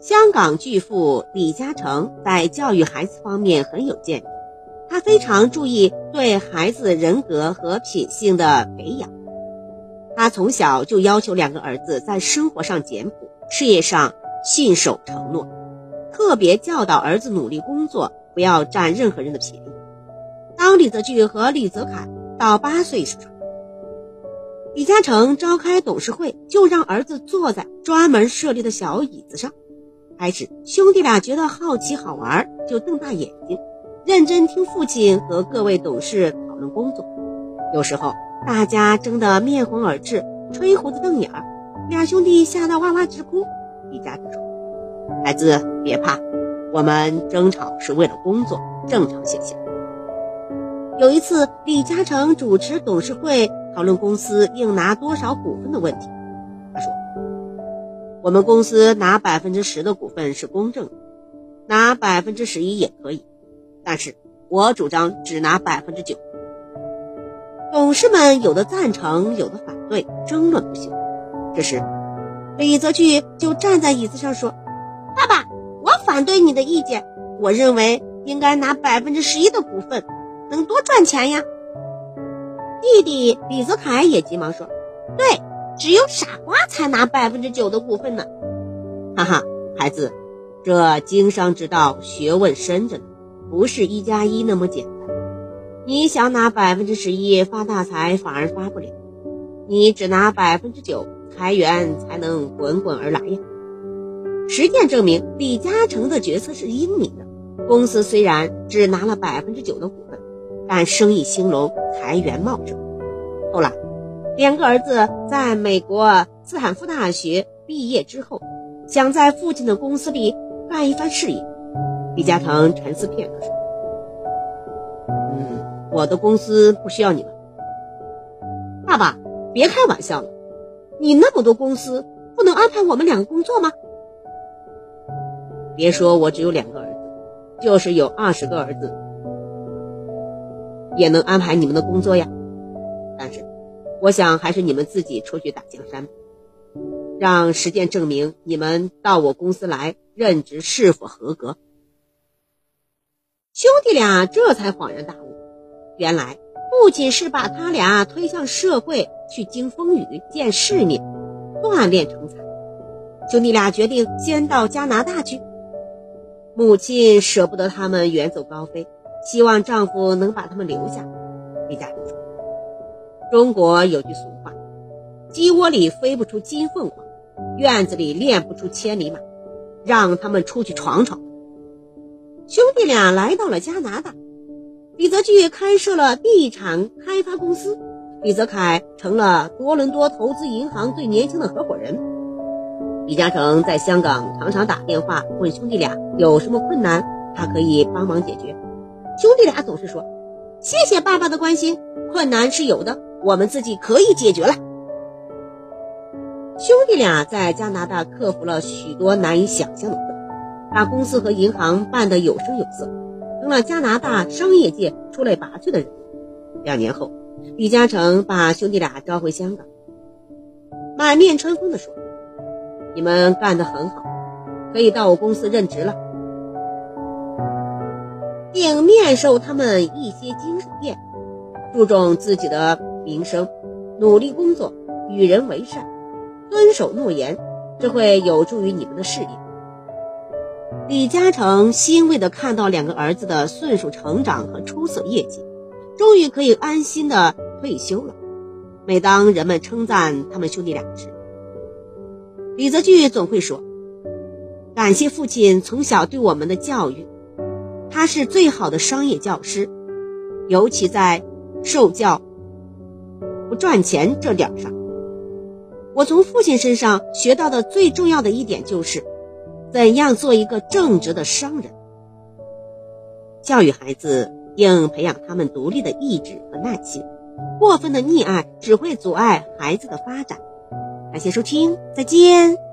香港巨富李嘉诚在教育孩子方面很有见地，他非常注意对孩子人格和品性的培养。他从小就要求两个儿子在生活上简朴，事业上信守承诺，特别教导儿子努力工作，不要占任何人的便宜。当李泽钜和李泽楷到八岁时，李嘉诚召开董事会，就让儿子坐在专门设立的小椅子上。开始，兄弟俩觉得好奇好玩，就瞪大眼睛，认真听父亲和各位董事讨论工作。有时候，大家争得面红耳赤，吹胡子瞪眼儿，俩兄弟吓得哇哇直哭。李嘉诚说：“孩子别怕，我们争吵是为了工作，正常现象。”有一次，李嘉诚主持董事会讨论公司应拿多少股份的问题，我们公司拿百分之十的股份是公正的，拿百分之十一也可以，但是我主张只拿百分之九。董事们有的赞成，有的反对，争论不休。这时，李泽钜就站在椅子上说：“爸爸，我反对你的意见，我认为应该拿百分之十一的股份，能多赚钱呀。”弟弟李泽楷也急忙说：“对。”只有傻瓜才拿百分之九的股份呢，哈哈，孩子，这经商之道学问深着呢，不是一加一那么简单。你想拿百分之十一发大财，反而发不了；你只拿百分之九，财源才能滚滚而来呀。实践证明，李嘉诚的决策是英明的。公司虽然只拿了百分之九的股份，但生意兴隆，财源茂盛。后来。两个儿子在美国斯坦福大学毕业之后，想在父亲的公司里干一番事业。李嘉诚沉思片刻说：“嗯，我的公司不需要你们。爸爸，别开玩笑了，你那么多公司，不能安排我们两个工作吗？别说我只有两个儿子，就是有二十个儿子，也能安排你们的工作呀。但是。”我想还是你们自己出去打江山，让实践证明你们到我公司来任职是否合格。兄弟俩这才恍然大悟，原来父亲是把他俩推向社会去经风雨、见世面、锻炼成才。兄弟俩决定先到加拿大去。母亲舍不得他们远走高飞，希望丈夫能把他们留下。李家说。中国有句俗话：“鸡窝里飞不出金凤凰，院子里练不出千里马。”让他们出去闯闯。兄弟俩来到了加拿大，李泽钜开设了地产开发公司，李泽楷成了多伦多投资银行最年轻的合伙人。李嘉诚在香港常常打电话问兄弟俩有什么困难，他可以帮忙解决。兄弟俩总是说：“谢谢爸爸的关心，困难是有的。”我们自己可以解决了。兄弟俩在加拿大克服了许多难以想象的困难，把公司和银行办得有声有色，成了加拿大商业界出类拔萃的人。两年后，李嘉诚把兄弟俩召回香港，满面春风地说：“你们干得很好，可以到我公司任职了，并面授他们一些经验，注重自己的。”名声，努力工作，与人为善，遵守诺言，这会有助于你们的事业。李嘉诚欣慰地看到两个儿子的迅速成长和出色业绩，终于可以安心的退休了。每当人们称赞他们兄弟俩时，李泽钜总会说：“感谢父亲从小对我们的教育，他是最好的商业教师，尤其在受教。”不赚钱这点上，我从父亲身上学到的最重要的一点就是，怎样做一个正直的商人。教育孩子应培养他们独立的意志和耐心，过分的溺爱只会阻碍孩子的发展。感谢收听，再见。